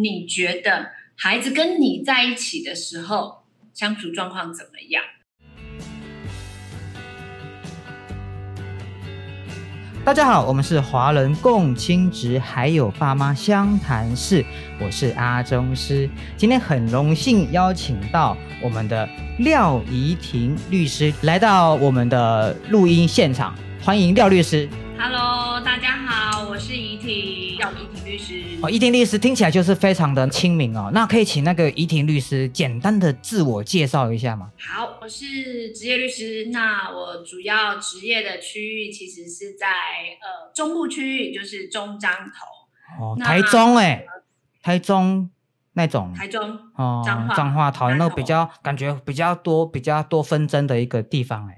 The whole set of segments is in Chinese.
你觉得孩子跟你在一起的时候相处状况怎么样？大家好，我们是华人共亲职，还有爸妈相谈室，我是阿中师。今天很荣幸邀请到我们的廖怡婷律师来到我们的录音现场，欢迎廖律师。Hello，大家好，我是怡婷，廖怡婷律师。哦，怡婷律师听起来就是非常的亲民哦。那可以请那个怡婷律师简单的自我介绍一下吗？好，我是职业律师。那我主要职业的区域其实是在呃中部区域，就是中彰头、哦，台中哎、台中那种台中。哦，彰化彰化、桃园那个比较感觉比较多、比较多纷争的一个地方哎、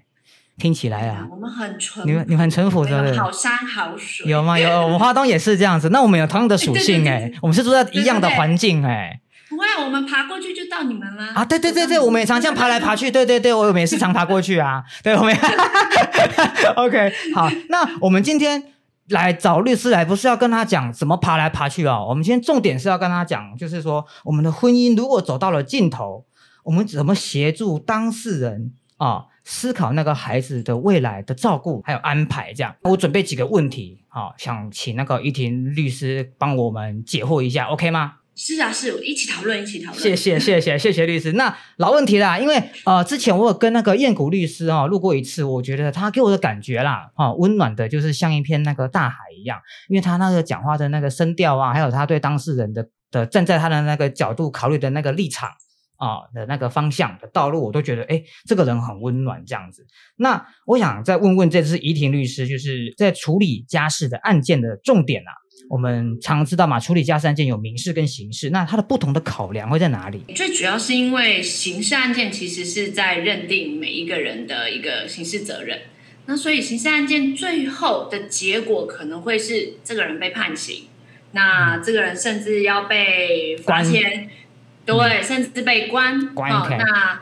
听起来啊，我们很淳，你们你们很淳朴我是不是好山好水。有吗？有，我们花东也是这样子。那我们有同样的属性哎、我们是住在一样的环境哎、不会啊，我们爬过去就到你们了。啊，对对对对，我们也常这样爬来爬去，对对对，我们也是常爬过去啊，对，我们也 OK 好，那我们今天来找律师来，不是要跟他讲怎么爬来爬去哦，我们今天重点是要跟他讲，就是说我们的婚姻如果走到了尽头，我们怎么协助当事人啊、思考那个孩子的未来的照顾还有安排，这样。我准备几个问题，好、想请那个依婷律师帮我们解惑一下，OK 吗？是啊，是一起讨论，一起讨论。谢谢谢谢谢谢律师。那老问题啦，因为呃之前我有跟那个燕谷律师哦录过一次，我觉得他给我的感觉啦，哦温暖的，就是像一片那个大海一样，因为他那个讲话的那个声调啊，还有他对当事人的的站在他的那个角度考虑的那个立场。啊、的那个方向的道路，我都觉得，哎，这个人很温暖这样子。那我想再问问这次怡婷律师，就是在处理家事的案件的重点啊，我们常知道嘛，处理家事案件有民事跟刑事，那它的不同的考量会在哪里？最主要是因为刑事案件其实是在认定每一个人的一个刑事责任，那所以刑事案件最后的结果可能会是这个人被判刑，那这个人甚至要被罚钱，对，甚至被关，关哦那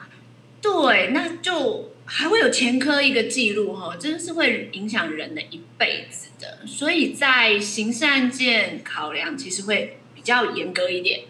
对，那就还会有前科一个记录哈，真的是会影响人的一辈子的，所以在刑事案件考量其实会比较严格一点，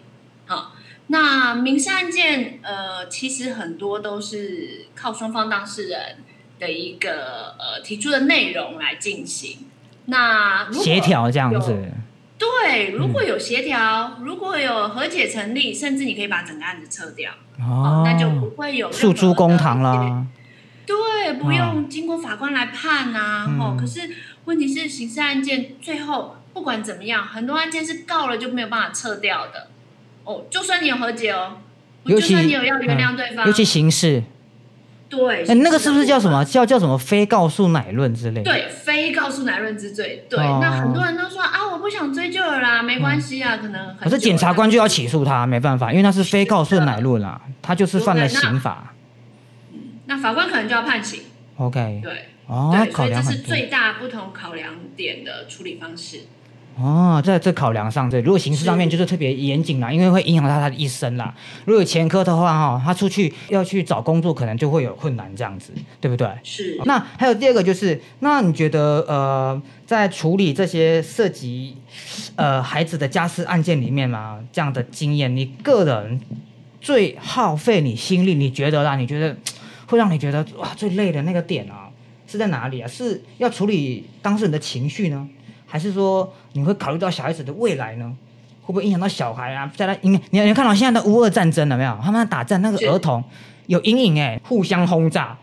好。那民事案件，呃，其实很多都是靠双方当事人的一个呃提出的内容来进行。那协调这样子，对，如果有协调，如果有和解成立，甚至你可以把整个案子撤掉，哦，那就不会有诉诸公堂的一些啦。对，不用经过法官来判啊。嗯哦，可是问题是刑事案件最后不管怎么样，很多案件是告了就没有办法撤掉的。哦，就算你有和解哦，就算你有要原谅对方，尤其刑事，对，哎，那个是不是叫什么？叫叫什么非告诉乃论之类？，对，非告诉乃论之罪。对，哦那很多人都不想追究了啦，没关系啊，可能很可是检察官就要起诉他，没办法，因为那是非告诉乃论啊，他就是犯了刑法。那法官可能就要判刑。OK，对，哦，对，所以这。是最大不同考量点的处理方式。哦，在这考量上，对，如果刑事上面就是特别严谨啦，因为会影响到他的一生啦。如果有前科的话，哈，他出去要去找工作，可能就会有困难，这样子，对不对？是，那还有第二个就是，那你觉得呃，在处理这些涉及呃孩子的家事案件里面嘛，这样的经验，你个人最耗费你心力，你觉得啦？你觉得会让你觉得哇最累的那个点啊，是在哪里啊？是要处理当事人的情绪呢，还是说你会考虑到小孩子的未来呢？会不会影响到小孩啊？在他因为你你看到现在的乌俄战争了没有？他们在打战，那个儿童有阴影哎、互相轰炸，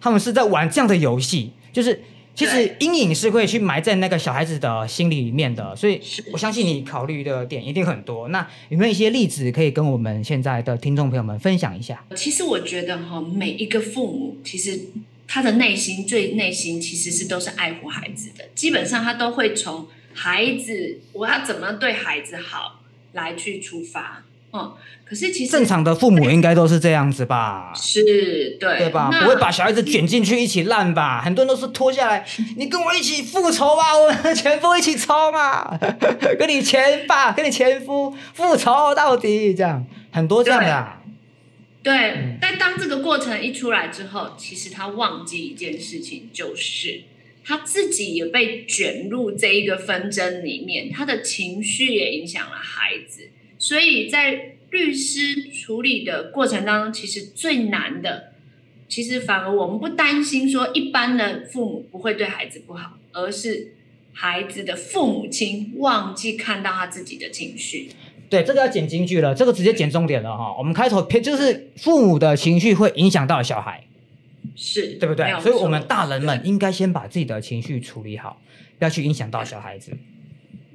他们是在玩这样的游戏，就是其实阴影是会去埋在那个小孩子的心里面的，所以我相信你考虑的点一定很多。那有没有一些例子可以跟我们现在的听众朋友们分享一下？其实我觉得哈，每一个父母其实他的内心最内心其实是都是爱护孩子的，基本上他都会从孩子我要怎么对孩子好来去出发。嗯，可是其实正常的父母应该都是这样子吧？是对对吧？不会把小孩子卷进去一起烂吧？很多人都是拖下来，你跟我一起复仇吧，我们前夫一起冲啊，跟你前爸、跟你前夫复仇到底，这样很多这样的、啊。对嗯，但当这个过程一出来之后，其实他忘记一件事情，就是他自己也被卷入这一个纷争里面，他的情绪也影响了孩子。所以在律师处理的过程当中，其实最难的，其实反而我们不担心说一般的父母不会对孩子不好，而是孩子的父母亲忘记看到他自己的情绪。对，这个要剪金句了，这个直接剪重点了哈。我们开头偏就是父母的情绪会影响到小孩，是对不对所以我们大人们应该先把自己的情绪处理好，不要去影响到小孩子。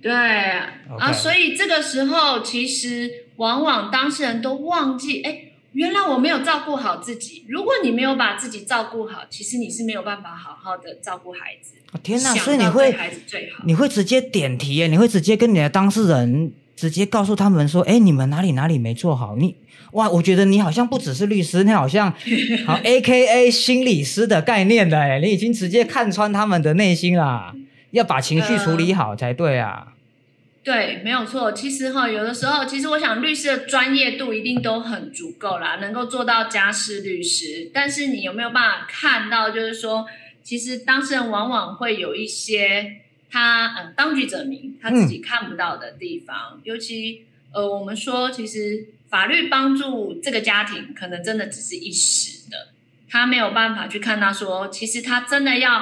对啊，所以这个时候其实往往当事人都忘记，哎，原来我没有照顾好自己。如果你没有把自己照顾好，其实你是没有办法好好的照顾孩子。哦天哪！所以你会。你会直接点题耶，你会直接跟你的当事人直接告诉他们说，哎，你们哪里哪里没做好？你哇，我觉得你好像不只是律师，你好像 好 A K A 心理师的概念的哎，你已经直接看穿他们的内心啦，要把情绪处理好才对啊。对，没有错。其实哈，有的时候，其实我想律师的专业度一定都很足够啦，能够做到家事律师。但是你有没有办法看到，就是说，其实当事人往往会有一些他嗯当局者迷，他自己看不到的地方。尤其呃，我们说，其实法律帮助这个家庭，可能真的只是一时的，他没有办法去看到说，其实他真的要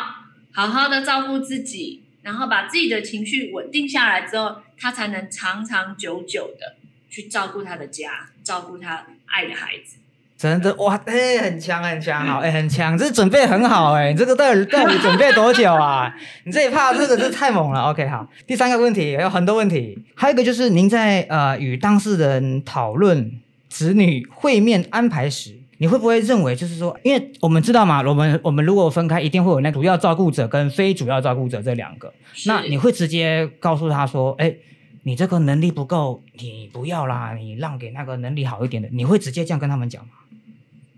好好的照顾自己，然后把自己的情绪稳定下来之后，他才能长长久久的去照顾他的家，照顾他爱的孩子。真的哇，哎、很强很强，好，哎、很强，这准备很好哎、你这个到底到底准备多久啊？你这一趴这个是太猛了。OK，好，第三个问题有很多问题，还有一个就是您在呃与当事人讨论子女会面安排时。你会不会认为，就是说，因为我们知道嘛，我们我们如果分开，一定会有那主要照顾者跟非主要照顾者这两个。那你会直接告诉他说，哎，你这个能力不够，你不要啦，你让给那个能力好一点的。你会直接这样跟他们讲吗？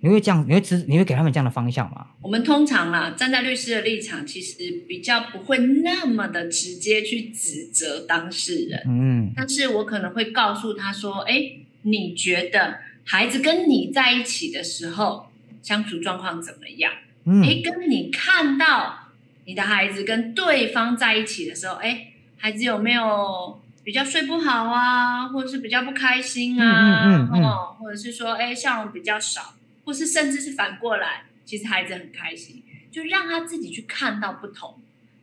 你会这样，你会直，你会给他们这样的方向吗？我们通常啦，站在律师的立场，其实比较不会那么的直接去指责当事人，嗯但是我可能会告诉他说：“哎，你觉得孩子跟你在一起的时候相处状况怎么样？嗯哎，跟你看到你的孩子跟对方在一起的时候，哎，孩子有没有比较睡不好啊，或者是比较不开心啊，嗯嗯嗯嗯哦，或者是说，哎，笑容比较少，或是甚至是反过来，其实孩子很开心，就让他自己去看到不同。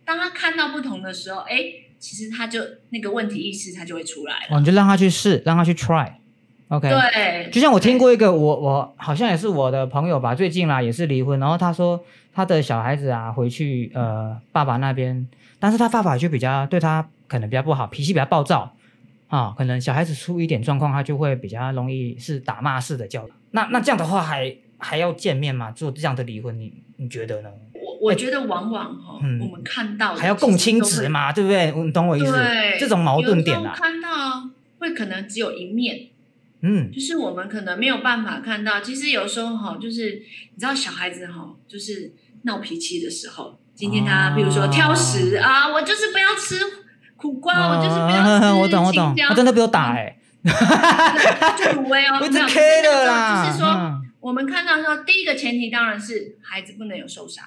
当他看到不同的时候，哎，其实他就那个问题意识他就会出来了。哦，你就让他去试，让他去 try。OK，对，就像我听过一个，我我好像也是我的朋友吧，最近啦也是离婚，然后他说他的小孩子啊回去呃爸爸那边，但是他爸爸就比较对他可能比较不好，脾气比较暴躁啊，可能小孩子出一点状况，他就会比较容易是打骂式的教育。那那这样的话还还要见面吗？做这样的离婚，你你觉得呢？我我觉得往往哈、嗯我们看到还要共亲职嘛，对不对？你懂我意思？对，这种矛盾点啊，看到会可能只有一面，嗯就是我们可能没有办法看到。其实有时候哈，就是你知道小孩子哈，就是闹脾气的时候，今天他啊比如说挑食啊，我就是不要吃苦瓜，我就是不要吃啊 我懂我懂青，椒他真的被我打哎、就无威哦，我一直没有 K 的啦，就是说，嗯。我们看到说，第一个前提当然是孩子不能有受伤，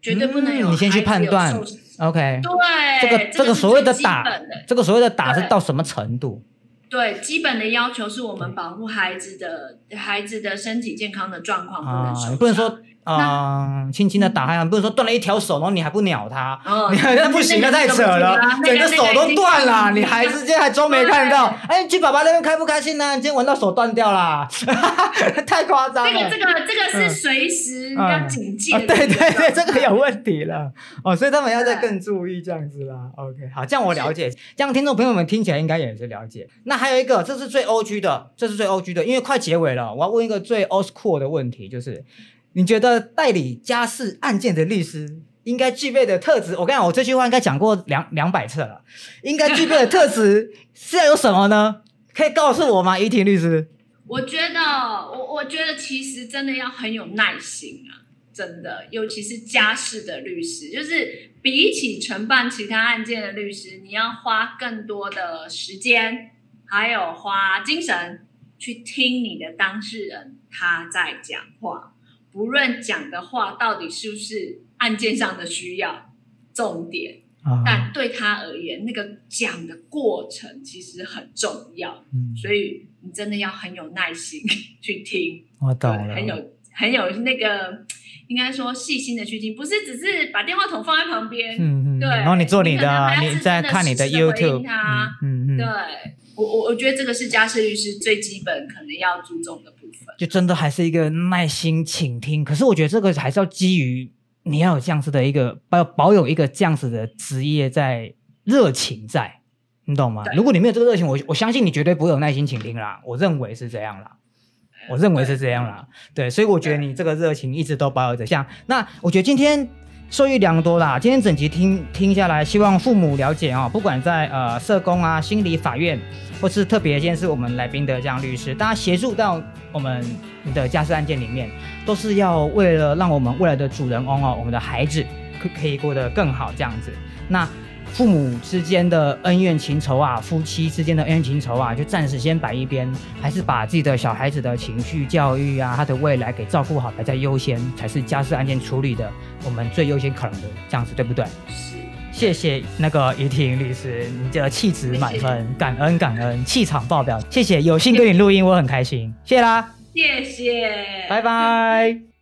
绝对不能有嗯你先去判断。OK，对，这个这个所谓的打这个所谓的打是对到什么程度？对，基本的要求是我们保护孩子的孩子的身体健康的状况不能啊受不能说啊，轻轻的打他，你不能说断了一条手，然后你还不鸟他，哦，你好像不行了，太扯了，整个手都断了，你还直接还装没看到。哎，去爸爸那边开不开心呢？你今天玩到手断掉啦，太夸张了。这个这个这个是随时要警戒对对对，这个有问题了哦，所以他们要再更注意这样子啦。OK，好，这样我了解，这样听众朋友们听起来应该也是了解。那还有一个，这是最 O G 的，这是最 O G 的，因为快结尾了，我要问一个最 old school 的问题，就是你觉得代理家事案件的律师应该具备的特质？我跟你讲，我这句话应该讲过两两百次了，应该具备的特质是要有什么呢？可以告诉我吗，怡婷律师？我觉得，我我觉得其实真的要很有耐心啊，真的，尤其是家事的律师，就是比起承办其他案件的律师，你要花更多的时间，还有花精神去听你的当事人他在讲话，不论讲的话到底是不是案件上的需要，重点。但对他而言，那个讲的过程其实很重要，嗯，所以你真的要很有耐心 去听，我懂了，很有很有那个。应该说细心的去听，不是只是把电话筒放在旁边，嗯嗯，对，然后你做你的，你在看你的 YouTube，嗯嗯，对我我我觉得这个是家事律师最基本可能要注重的部分，就真的还是一个耐心倾听。可是我觉得这个还是要基于你要有这样子的一个保保有一个这样子的职业在热情在，你懂吗？如果你没有这个热情，我我相信你绝对不会有耐心倾听啦。我认为是这样啦。我认为是这样啦，对，所以我觉得你这个热情一直都保有着。像那，我觉得今天受益良多啦。今天整集听听下来，希望父母了解哦，不管在呃社工啊、心理法院，或是特别今天是我们来宾的这样律师，大家协助到我们的家事案件里面，都是要为了让我们未来的主人翁哦，我们的孩子可可以过得更好这样子。那。父母之间的恩怨情仇啊，夫妻之间的恩怨情仇啊，就暂时先摆一边，还是把自己的小孩子的情绪教育啊，他的未来给照顾好，摆在优先，才是家事案件处理的我们最优先考量的，这样子对不对？是。谢谢那个怡婷律师，你的气质满分，感恩感恩，气场爆表，谢谢，有幸跟你录音，我很开心，谢啦，谢谢，拜拜。